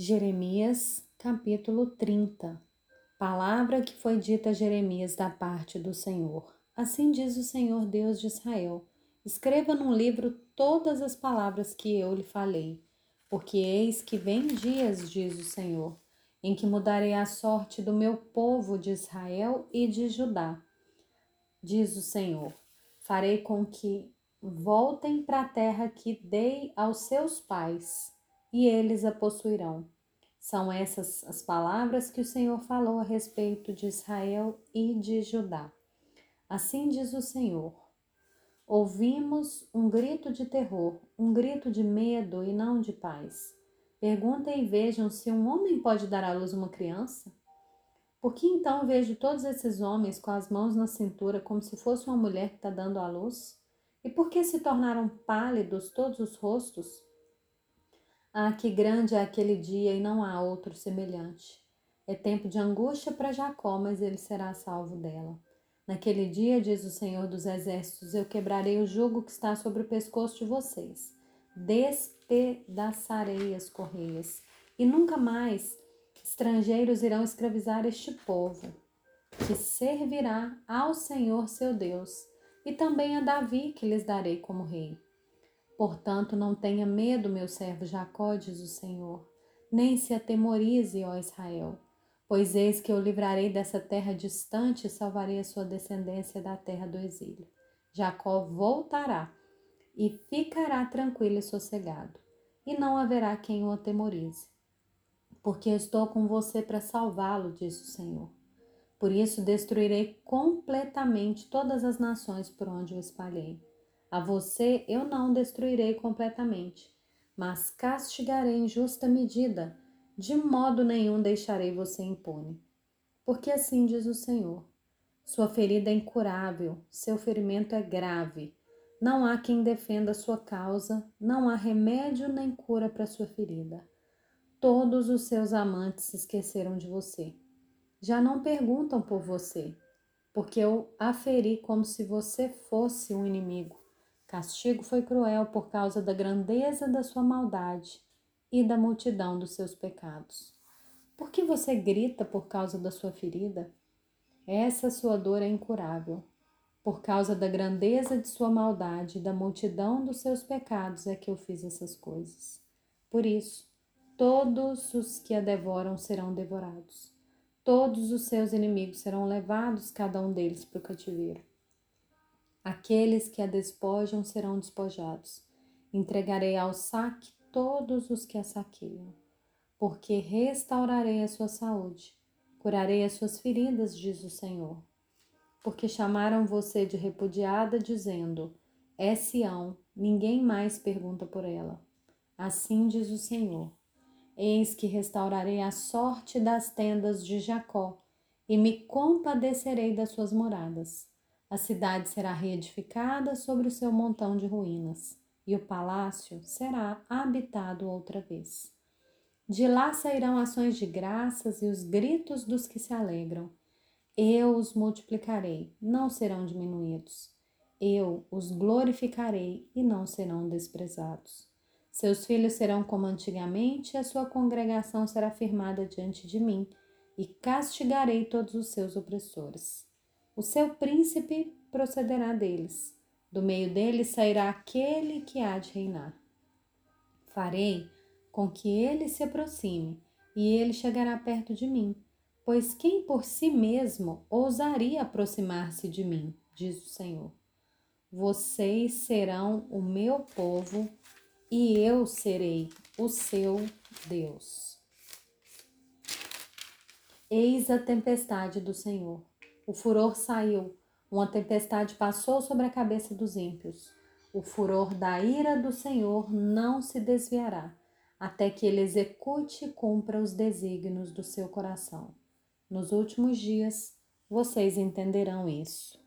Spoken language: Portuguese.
Jeremias, capítulo 30. Palavra que foi dita a Jeremias da parte do Senhor. Assim diz o Senhor Deus de Israel: Escreva num livro todas as palavras que eu lhe falei, porque eis que vem dias, diz o Senhor, em que mudarei a sorte do meu povo de Israel e de Judá. Diz o Senhor: Farei com que voltem para a terra que dei aos seus pais e eles a possuirão. São essas as palavras que o Senhor falou a respeito de Israel e de Judá. Assim diz o Senhor: Ouvimos um grito de terror, um grito de medo e não de paz. Perguntem e vejam se um homem pode dar à luz uma criança. Por que então vejo todos esses homens com as mãos na cintura como se fosse uma mulher que está dando à luz? E por que se tornaram pálidos todos os rostos? Ah, que grande é aquele dia e não há outro semelhante. É tempo de angústia para Jacó, mas ele será salvo dela. Naquele dia, diz o Senhor dos Exércitos, eu quebrarei o jugo que está sobre o pescoço de vocês, despedaçarei as correias, e nunca mais estrangeiros irão escravizar este povo, que servirá ao Senhor seu Deus, e também a Davi, que lhes darei como rei. Portanto, não tenha medo, meu servo Jacó, diz o Senhor, nem se atemorize, ó Israel, pois eis que eu livrarei dessa terra distante e salvarei a sua descendência da terra do exílio. Jacó voltará e ficará tranquilo e sossegado, e não haverá quem o atemorize. Porque eu estou com você para salvá-lo, diz o Senhor. Por isso destruirei completamente todas as nações por onde o espalhei a você eu não destruirei completamente, mas castigarei em justa medida, de modo nenhum deixarei você impune. Porque assim diz o Senhor: sua ferida é incurável, seu ferimento é grave. Não há quem defenda sua causa, não há remédio nem cura para sua ferida. Todos os seus amantes se esqueceram de você. Já não perguntam por você, porque eu a feri como se você fosse um inimigo. Castigo foi cruel por causa da grandeza da sua maldade e da multidão dos seus pecados. Por que você grita por causa da sua ferida? Essa sua dor é incurável. Por causa da grandeza de sua maldade e da multidão dos seus pecados é que eu fiz essas coisas. Por isso, todos os que a devoram serão devorados. Todos os seus inimigos serão levados, cada um deles, para o cativeiro. Aqueles que a despojam serão despojados. Entregarei ao saque todos os que a saqueiam, porque restaurarei a sua saúde, curarei as suas feridas, diz o Senhor. Porque chamaram você de repudiada, dizendo: É Sião, ninguém mais pergunta por ela. Assim diz o Senhor: Eis que restaurarei a sorte das tendas de Jacó e me compadecerei das suas moradas. A cidade será reedificada sobre o seu montão de ruínas, e o palácio será habitado outra vez. De lá sairão ações de graças e os gritos dos que se alegram. Eu os multiplicarei, não serão diminuídos. Eu os glorificarei e não serão desprezados. Seus filhos serão como antigamente, e a sua congregação será firmada diante de mim, e castigarei todos os seus opressores. O seu príncipe procederá deles. Do meio deles sairá aquele que há de reinar. Farei com que ele se aproxime, e ele chegará perto de mim. Pois quem por si mesmo ousaria aproximar-se de mim, diz o Senhor. Vocês serão o meu povo e eu serei o seu Deus. Eis a tempestade do Senhor o furor saiu, uma tempestade passou sobre a cabeça dos ímpios. O furor da ira do Senhor não se desviará, até que ele execute e cumpra os desígnios do seu coração. Nos últimos dias, vocês entenderão isso.